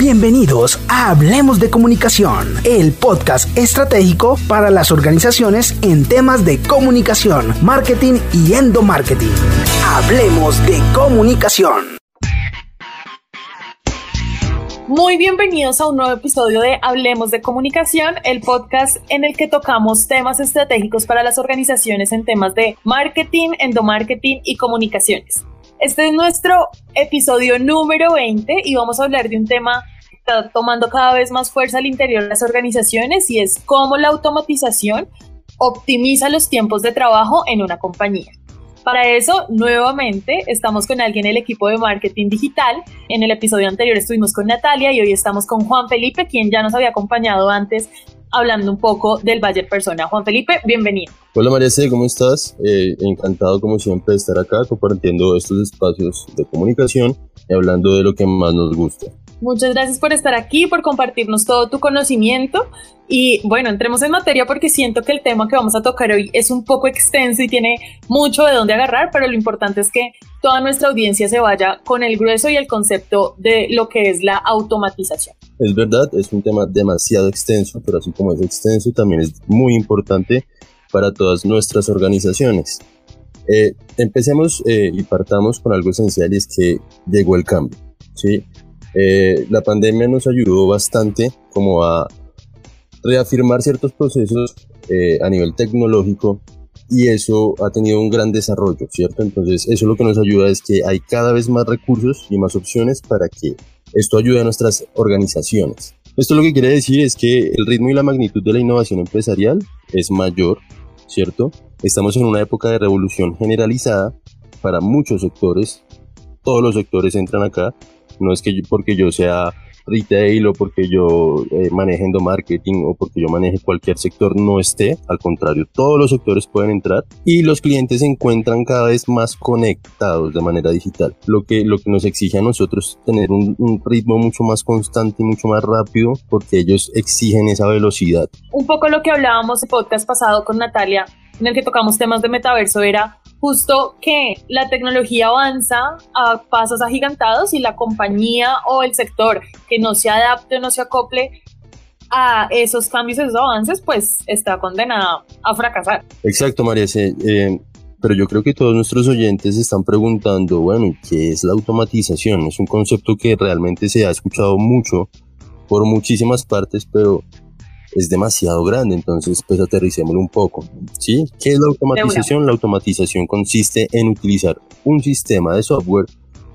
Bienvenidos a Hablemos de Comunicación, el podcast estratégico para las organizaciones en temas de comunicación, marketing y endomarketing. Hablemos de Comunicación. Muy bienvenidos a un nuevo episodio de Hablemos de Comunicación, el podcast en el que tocamos temas estratégicos para las organizaciones en temas de marketing, endomarketing y comunicaciones. Este es nuestro episodio número 20 y vamos a hablar de un tema que está tomando cada vez más fuerza al interior de las organizaciones y es cómo la automatización optimiza los tiempos de trabajo en una compañía. Para eso, nuevamente, estamos con alguien del equipo de marketing digital. En el episodio anterior estuvimos con Natalia y hoy estamos con Juan Felipe, quien ya nos había acompañado antes hablando un poco del Bayer Persona. Juan Felipe, bienvenido. Hola María C, ¿cómo estás? Eh, encantado como siempre de estar acá compartiendo estos espacios de comunicación y hablando de lo que más nos gusta. Muchas gracias por estar aquí, por compartirnos todo tu conocimiento. Y bueno, entremos en materia porque siento que el tema que vamos a tocar hoy es un poco extenso y tiene mucho de dónde agarrar, pero lo importante es que toda nuestra audiencia se vaya con el grueso y el concepto de lo que es la automatización. Es verdad, es un tema demasiado extenso, pero así como es extenso, también es muy importante para todas nuestras organizaciones. Eh, empecemos eh, y partamos con algo esencial y es que llegó el cambio. ¿sí? Eh, la pandemia nos ayudó bastante como a reafirmar ciertos procesos a nivel tecnológico y eso ha tenido un gran desarrollo, ¿cierto? Entonces eso lo que nos ayuda es que hay cada vez más recursos y más opciones para que esto ayuda a nuestras organizaciones. Esto lo que quiere decir es que el ritmo y la magnitud de la innovación empresarial es mayor, ¿cierto? Estamos en una época de revolución generalizada para muchos sectores. Todos los sectores entran acá. No es que porque yo sea retail o porque yo eh, maneje endomarketing o porque yo maneje cualquier sector no esté, al contrario, todos los sectores pueden entrar y los clientes se encuentran cada vez más conectados de manera digital, lo que, lo que nos exige a nosotros tener un, un ritmo mucho más constante y mucho más rápido porque ellos exigen esa velocidad. Un poco lo que hablábamos en podcast pasado con Natalia, en el que tocamos temas de metaverso, era justo que la tecnología avanza a pasos agigantados y la compañía o el sector que no se adapte o no se acople a esos cambios, esos avances, pues está condenada a fracasar. Exacto, María. Eh, pero yo creo que todos nuestros oyentes están preguntando, bueno, ¿qué es la automatización? Es un concepto que realmente se ha escuchado mucho por muchísimas partes, pero es demasiado grande, entonces pues aterricémoslo un poco. ¿sí? ¿Qué es la automatización? La automatización consiste en utilizar un sistema de software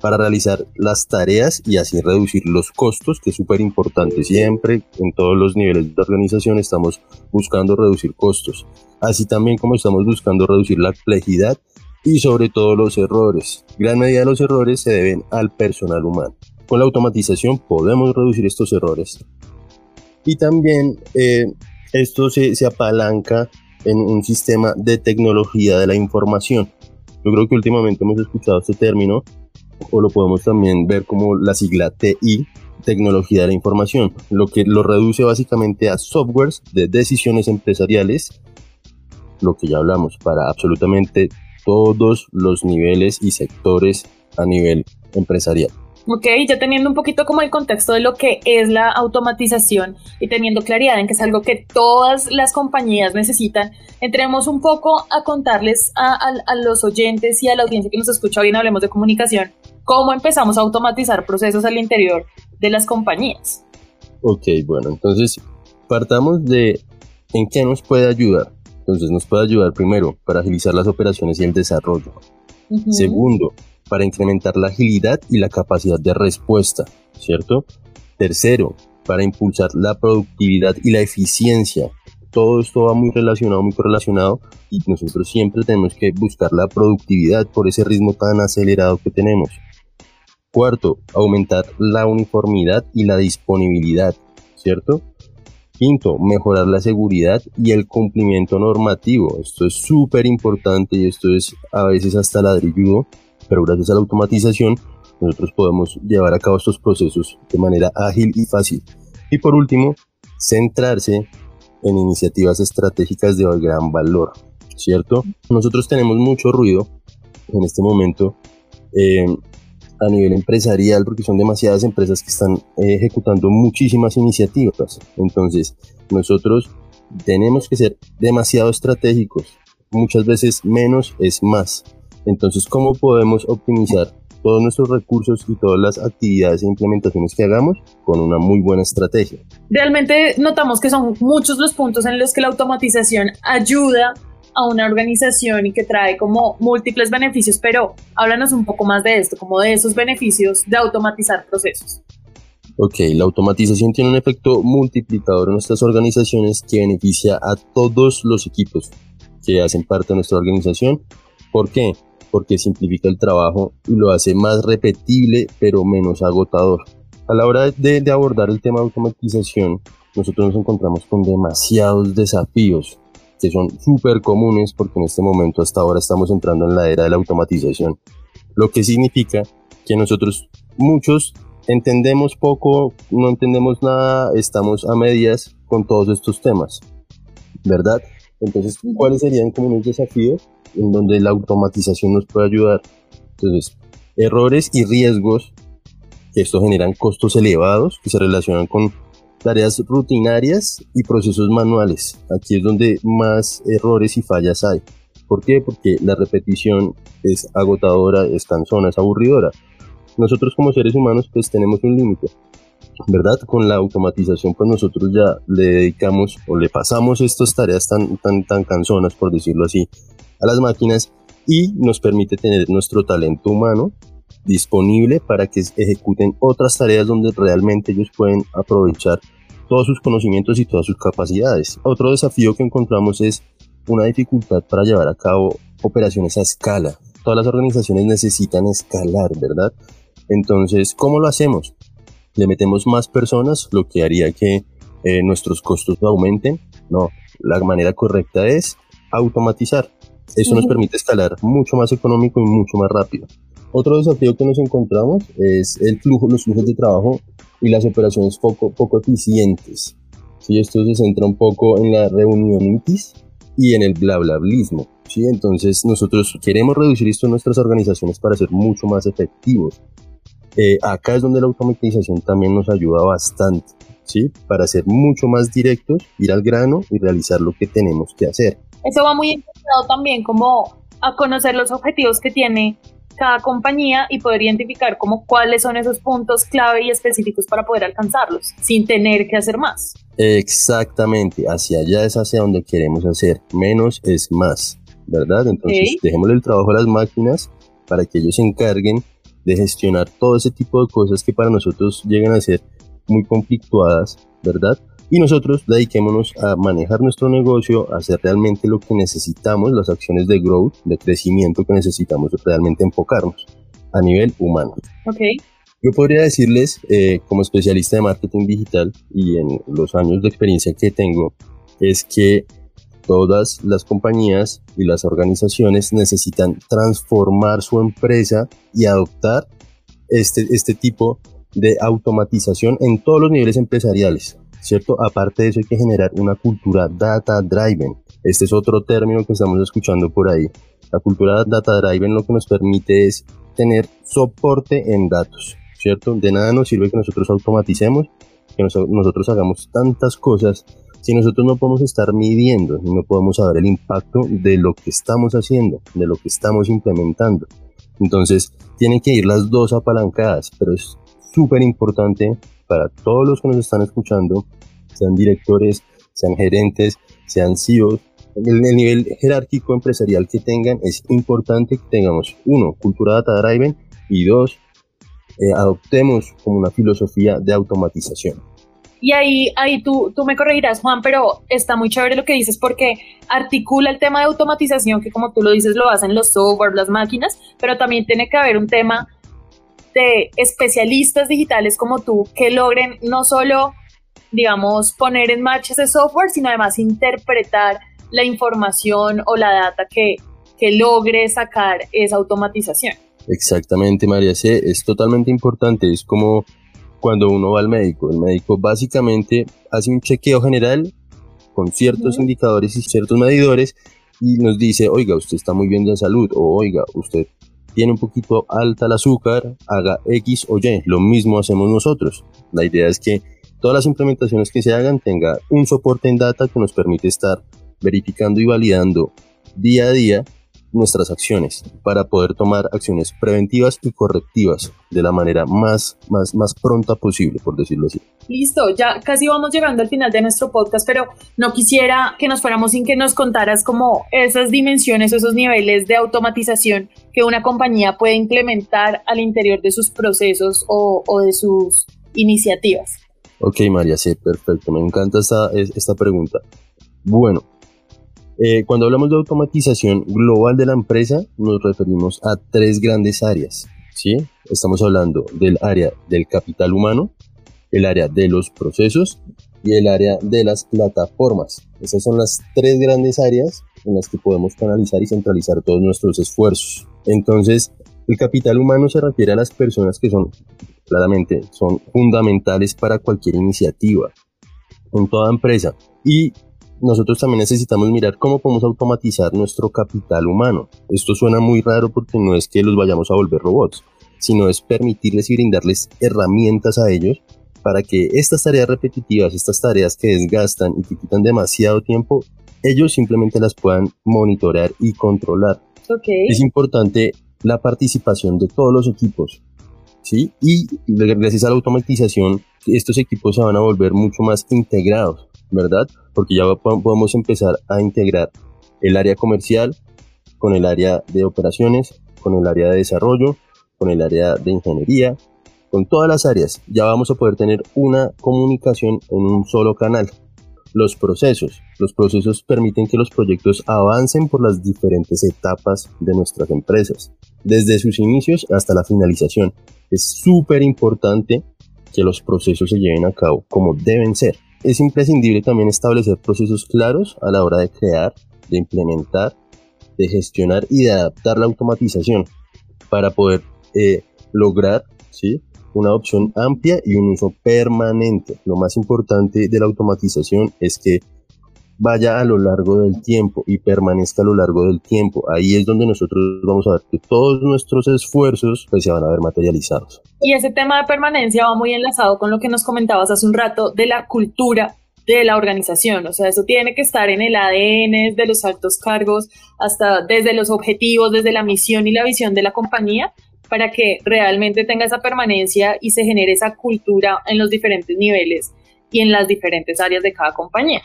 para realizar las tareas y así reducir los costos, que es súper importante. Siempre en todos los niveles de organización estamos buscando reducir costos, así también como estamos buscando reducir la complejidad y sobre todo los errores. Gran medida de los errores se deben al personal humano. Con la automatización podemos reducir estos errores y también eh, esto se, se apalanca en un sistema de tecnología de la información. Yo creo que últimamente hemos escuchado este término o lo podemos también ver como la sigla TI, tecnología de la información, lo que lo reduce básicamente a softwares de decisiones empresariales, lo que ya hablamos, para absolutamente todos los niveles y sectores a nivel empresarial. Ok, ya teniendo un poquito como el contexto de lo que es la automatización y teniendo claridad en que es algo que todas las compañías necesitan, entremos un poco a contarles a, los oyentes y a la audiencia que nos escucha hoy en Hablemos de Comunicación cómo empezamos a automatizar procesos al interior de las compañías. Ok, bueno, entonces partamos de en qué nos puede ayudar. Entonces nos puede ayudar primero para agilizar las operaciones y el desarrollo. Segundo, para incrementar la agilidad y la capacidad de respuesta, ¿cierto? Tercero, para impulsar la productividad y la eficiencia. Todo esto va muy relacionado, muy correlacionado y nosotros siempre tenemos que buscar la productividad por ese ritmo tan acelerado que tenemos. Cuarto, aumentar la uniformidad y la disponibilidad, ¿cierto? Quinto, mejorar la seguridad y el cumplimiento normativo. Esto es súper importante y esto es a veces hasta ladrilludo pero gracias a la automatización nosotros podemos llevar a cabo estos procesos de manera ágil y fácil. Y por último, centrarse en iniciativas estratégicas de gran valor, ¿cierto? Nosotros tenemos mucho ruido en este momento eh, a nivel empresarial, porque son demasiadas empresas que están eh, ejecutando muchísimas iniciativas. Entonces, nosotros tenemos que ser demasiado estratégicos. Muchas veces menos es más. Entonces, ¿cómo podemos optimizar todos nuestros recursos y todas las actividades e implementaciones que hagamos con una muy buena estrategia? Realmente notamos que son muchos los puntos en los que la automatización ayuda a una organización y que trae como múltiples beneficios, pero háblanos un poco más de esto, como de esos beneficios de automatizar procesos. Ok, la automatización tiene un efecto multiplicador en nuestras organizaciones que beneficia a todos los equipos que hacen parte de nuestra organización. ¿Por qué? Porque simplifica el trabajo y lo hace más repetible pero menos agotador. A la hora de, abordar el tema de automatización, nosotros nos encontramos con demasiados desafíos que son súper comunes porque en este momento hasta ahora estamos entrando en la era de la automatización. Lo que significa que nosotros muchos entendemos poco, no entendemos nada, estamos a medias con todos estos temas, ¿verdad? Entonces, ¿cuáles serían como unos desafíos en donde la automatización nos puede ayudar? Entonces, errores y riesgos que esto generan costos elevados que se relacionan con tareas rutinarias y procesos manuales. Aquí es donde más errores y fallas hay. ¿Por qué? Porque la repetición es agotadora, es cansona, es aburridora. Nosotros como seres humanos pues tenemos un límite, ¿verdad? Con la automatización pues nosotros ya le dedicamos o le pasamos estas tareas tan, tan, tan cansonas, por decirlo así, a las máquinas y nos permite tener nuestro talento humano disponible para que ejecuten otras tareas donde realmente ellos pueden aprovechar todos sus conocimientos y todas sus capacidades. Otro desafío que encontramos es una dificultad para llevar a cabo operaciones a escala. Todas las organizaciones necesitan escalar, ¿verdad? Entonces, ¿cómo lo hacemos? Le metemos más personas, lo que haría que eh, nuestros costos aumenten. No, la manera correcta es automatizar. Eso nos permite escalar mucho más económico y mucho más rápido. Otro desafío que nos encontramos es el flujo, los flujos de trabajo y las operaciones poco, poco eficientes. ¿sí? Esto se centra un poco en la reunionitis y en el blablablismo. ¿sí? Entonces nosotros queremos reducir esto en nuestras organizaciones para ser mucho más efectivos. Eh, acá es donde la automatización también nos ayuda bastante, ¿sí? Para ser mucho más directos, ir al grano y realizar lo que tenemos que hacer. Eso va muy enfocado también como a conocer los objetivos que tiene cada compañía y poder identificar como cuáles son esos puntos clave y específicos para poder alcanzarlos, sin tener que hacer más. Exactamente, hacia allá es hacia donde queremos hacer. Menos es más, ¿verdad? Entonces, dejémosle el trabajo a las máquinas para que ellos se encarguen de gestionar todo ese tipo de cosas que para nosotros llegan a ser muy conflictuadas, ¿verdad? y nosotros dediquémonos a manejar nuestro negocio, a hacer realmente lo que necesitamos, las acciones de growth, de crecimiento que necesitamos realmente enfocarnos a nivel humano. Okay. Yo podría decirles, eh, como especialista de marketing digital y en los años de experiencia que tengo, es que todas las compañías y las organizaciones necesitan transformar su empresa y adoptar este, este tipo de automatización en todos los niveles empresariales. ¿cierto? Aparte de eso hay que generar una cultura data driven. Este es otro término que estamos escuchando por ahí. La cultura data driven lo que nos permite es tener soporte en datos, ¿cierto? De nada nos sirve que nosotros automaticemos, que nosotros hagamos tantas cosas si nosotros no podemos estar midiendo, no podemos saber el impacto de lo que estamos haciendo, de lo que estamos implementando. Entonces, tienen que ir las dos apalancadas, pero es súper importante para todos los que nos están escuchando, sean directores, sean gerentes, sean CEOs, el, el nivel jerárquico empresarial que tengan, es importante que tengamos, uno, cultura data driven y dos, eh, adoptemos como una filosofía de automatización. Y ahí, ahí tú, tú me corregirás, Juan, pero está muy chévere lo que dices porque articula el tema de automatización, que como tú lo dices, lo hacen los software, las máquinas, pero también tiene que haber un tema de especialistas digitales como tú que logren no solo, digamos, poner en marcha ese software, sino además interpretar la información o la data que, que logre sacar esa automatización. Exactamente, María C. Es totalmente importante. Es como cuando uno va al médico. El médico básicamente hace un chequeo general con ciertos indicadores y ciertos medidores y nos dice, oiga, usted está muy bien de salud o oiga, usted tiene un poquito alta el azúcar, haga X o Y. Lo mismo hacemos nosotros. La idea es que todas las implementaciones que se hagan tenga un soporte en data que nos permite estar verificando y validando día a día nuestras acciones para poder tomar acciones preventivas y correctivas de la manera más, más, más pronta posible, por decirlo así. Listo, ya casi vamos llegando al final de nuestro podcast, pero no quisiera que nos fuéramos sin que nos contaras como esas dimensiones, esos niveles de automatización que una compañía puede implementar al interior de sus procesos o, o de sus iniciativas. Ok, María, sí, perfecto. Me encanta esta, esta pregunta. Bueno, eh, cuando hablamos de automatización global de la empresa, nos referimos a tres grandes áreas. ¿sí? Estamos hablando del área del capital humano, el área de los procesos y el área de las plataformas. Esas son las tres grandes áreas en las que podemos canalizar y centralizar todos nuestros esfuerzos. Entonces, el capital humano se refiere a las personas que son, claramente, son fundamentales para cualquier iniciativa en toda empresa. Y nosotros también necesitamos mirar cómo podemos automatizar nuestro capital humano. Esto suena muy raro porque no es que los vayamos a volver robots, sino es permitirles y brindarles herramientas a ellos para que estas tareas repetitivas, estas tareas que desgastan y que quitan demasiado tiempo, ellos simplemente las puedan monitorear y controlar. Es importante la participación de todos los equipos, ¿sí? Y gracias a la automatización, estos equipos se van a volver mucho más integrados, ¿verdad? porque ya podemos empezar a integrar el área comercial con el área de operaciones, con el área de desarrollo, con el área de ingeniería, con todas las áreas. Ya vamos a poder tener una comunicación en un solo canal. Los procesos. Los procesos permiten que los proyectos avancen por las diferentes etapas de nuestras empresas, desde sus inicios hasta la finalización. Es súper importante que los procesos se lleven a cabo como deben ser. Es imprescindible también establecer procesos claros a la hora de crear, de implementar, de gestionar y de adaptar la automatización para poder eh, lograr una opción amplia y un uso permanente. Lo más importante de la automatización es que vaya a lo largo del tiempo y permanezca a lo largo del tiempo. Ahí es donde nosotros vamos a ver que todos nuestros esfuerzos pues, se van a ver materializados. Y ese tema de permanencia va muy enlazado con lo que nos comentabas hace un rato de la cultura de la organización, o sea, eso tiene que estar en el ADN de los altos cargos, hasta desde los objetivos, desde la misión y la visión de la compañía, para que realmente tenga esa permanencia y se genere esa cultura en los diferentes niveles y en las diferentes áreas de cada compañía.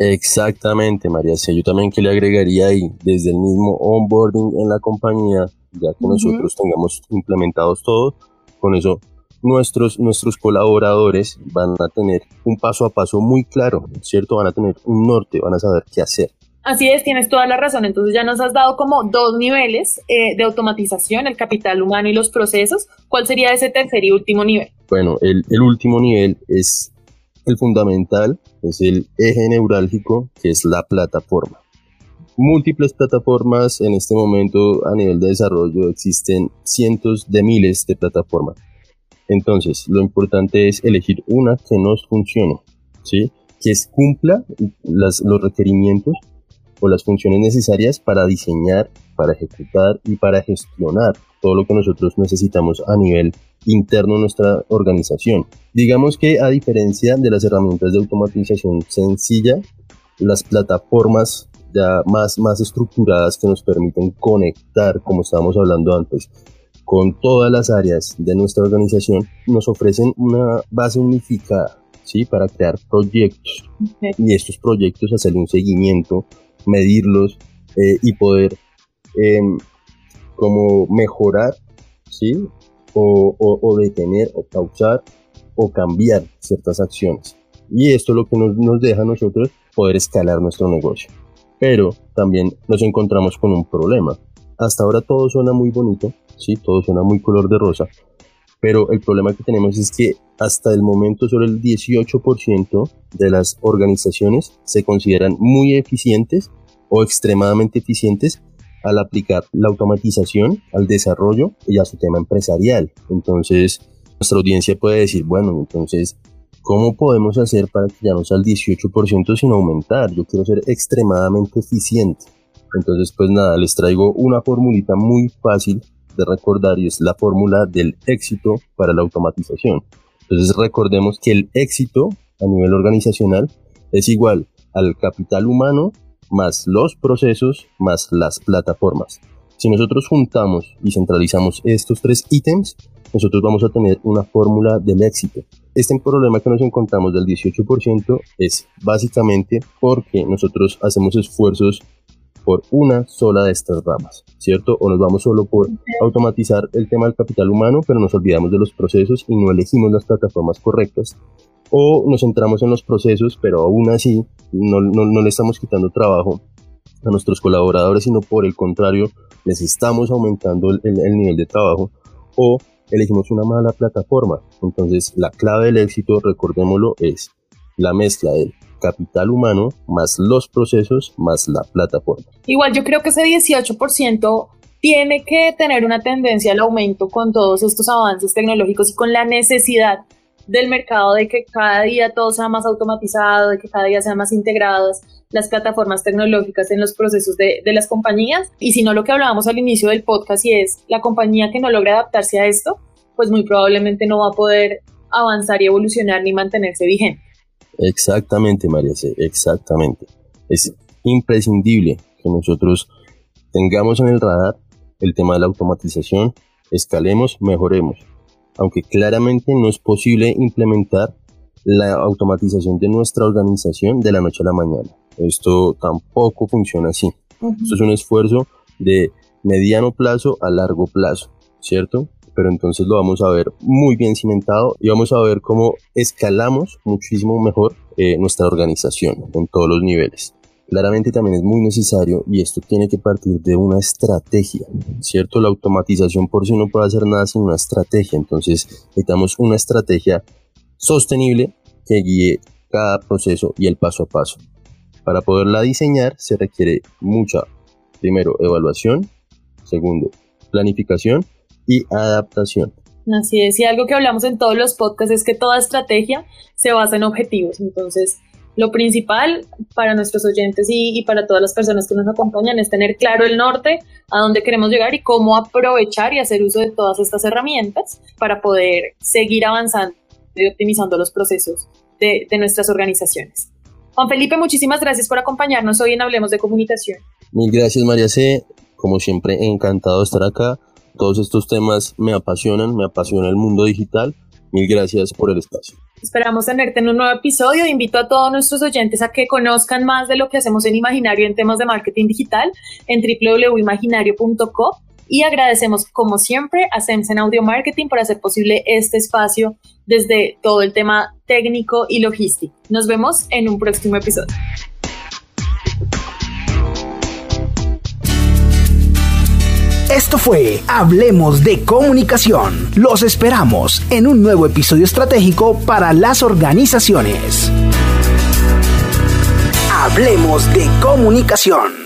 Exactamente, María. Sí, yo también que le agregaría ahí, desde el mismo onboarding en la compañía, ya que nosotros tengamos implementados todo, con eso nuestros, nuestros colaboradores van a tener un paso a paso muy claro, ¿cierto? Van a tener un norte, van a saber qué hacer. Así es, tienes toda la razón. Entonces ya nos has dado como dos niveles eh, de automatización, el capital humano y los procesos. ¿Cuál sería ese tercer y último nivel? Bueno, el, el último nivel es el fundamental es el eje neurálgico, que es la plataforma. Múltiples plataformas en este momento a nivel de desarrollo existen cientos de miles de plataformas. Entonces, lo importante es elegir una que nos funcione, ¿sí? que cumpla los requerimientos o las funciones necesarias para diseñar, para ejecutar y para gestionar todo lo que nosotros necesitamos a nivel interno de nuestra organización. Digamos que a diferencia de las herramientas de automatización sencilla, las plataformas ya más, más estructuradas que nos permiten conectar, como estábamos hablando antes, con todas las áreas de nuestra organización, nos ofrecen una base unificada ¿sí? para crear proyectos y estos proyectos hacer un seguimiento, medirlos eh, y poder em, como mejorar ¿sí? o, detener o causar o cambiar ciertas acciones. Y esto es lo que nos, deja a nosotros poder escalar nuestro negocio. Pero también nos encontramos con un problema. Hasta ahora todo suena muy bonito, ¿sí? todo suena muy color de rosa, pero el problema que tenemos es que hasta el momento solo el 18% de las organizaciones se consideran muy eficientes o extremadamente eficientes al aplicar la automatización al desarrollo y a su tema empresarial. Entonces, nuestra audiencia puede decir, bueno, entonces, ¿cómo podemos hacer para que ya no sea al 18% sin aumentar? Yo quiero ser extremadamente eficiente. Entonces, pues nada, les traigo una formulita muy fácil de recordar y es la fórmula del éxito para la automatización. Entonces recordemos que el éxito a nivel organizacional es igual al capital humano más los procesos más las plataformas. Si nosotros juntamos y centralizamos estos tres ítems, nosotros vamos a tener una fórmula del éxito. Este problema que nos encontramos del 18% es básicamente porque nosotros hacemos esfuerzos por una sola de estas ramas, ¿cierto? O nos vamos solo por automatizar el tema del capital humano, pero nos olvidamos de los procesos y no elegimos las plataformas correctas. O nos centramos en los procesos, pero aún así no, no, le estamos quitando trabajo a nuestros colaboradores, sino por el contrario, les estamos aumentando el, el nivel de trabajo. O elegimos una mala plataforma. Entonces, la clave del éxito, recordémoslo, es la mezcla del capital humano más los procesos más la plataforma. Igual yo creo que ese 18% tiene que tener una tendencia al aumento con todos estos avances tecnológicos y con la necesidad del mercado de que cada día todo sea más automatizado, de que cada día sean más integradas las plataformas tecnológicas en los procesos de, de las compañías. Y si no, lo que hablábamos al inicio del podcast y es la compañía que no logra adaptarse a esto, pues muy probablemente no va a poder avanzar y evolucionar ni mantenerse vigente. Exactamente, María C, exactamente. Es imprescindible que nosotros tengamos en el radar el tema de la automatización, escalemos, mejoremos. Aunque claramente no es posible implementar la automatización de nuestra organización de la noche a la mañana. Esto tampoco funciona así. Esto es un esfuerzo de mediano plazo a largo plazo, ¿cierto? pero entonces lo vamos a ver muy bien cimentado y vamos a ver cómo escalamos muchísimo mejor eh, nuestra organización en todos los niveles. Claramente también es muy necesario y esto tiene que partir de una estrategia, ¿cierto? La automatización por sí no puede hacer nada sin una estrategia, entonces necesitamos una estrategia sostenible que guíe cada proceso y el paso a paso. Para poderla diseñar se requiere mucha, primero, evaluación, segundo, planificación y adaptación. Así es, y algo que hablamos en todos los podcasts es que toda estrategia se basa en objetivos. Entonces, lo principal para nuestros oyentes y, para todas las personas que nos acompañan es tener claro el norte, a dónde queremos llegar y cómo aprovechar y hacer uso de todas estas herramientas para poder seguir avanzando y optimizando los procesos de, de nuestras organizaciones. Juan Felipe, muchísimas gracias por acompañarnos hoy en Hablemos de Comunicación. Mil gracias, María C. Como siempre, encantado de estar acá todos estos temas me apasionan, me apasiona el mundo digital. Mil gracias por el espacio. Esperamos tenerte en un nuevo episodio. Invito a todos nuestros oyentes a que conozcan más de lo que hacemos en Imaginario en temas de marketing digital en www.imaginario.co y agradecemos como siempre a Sensen Audio Marketing por hacer posible este espacio desde todo el tema técnico y logístico. Nos vemos en un próximo episodio. Esto fue Hablemos de Comunicación. Los esperamos en un nuevo episodio estratégico para las organizaciones. Hablemos de Comunicación.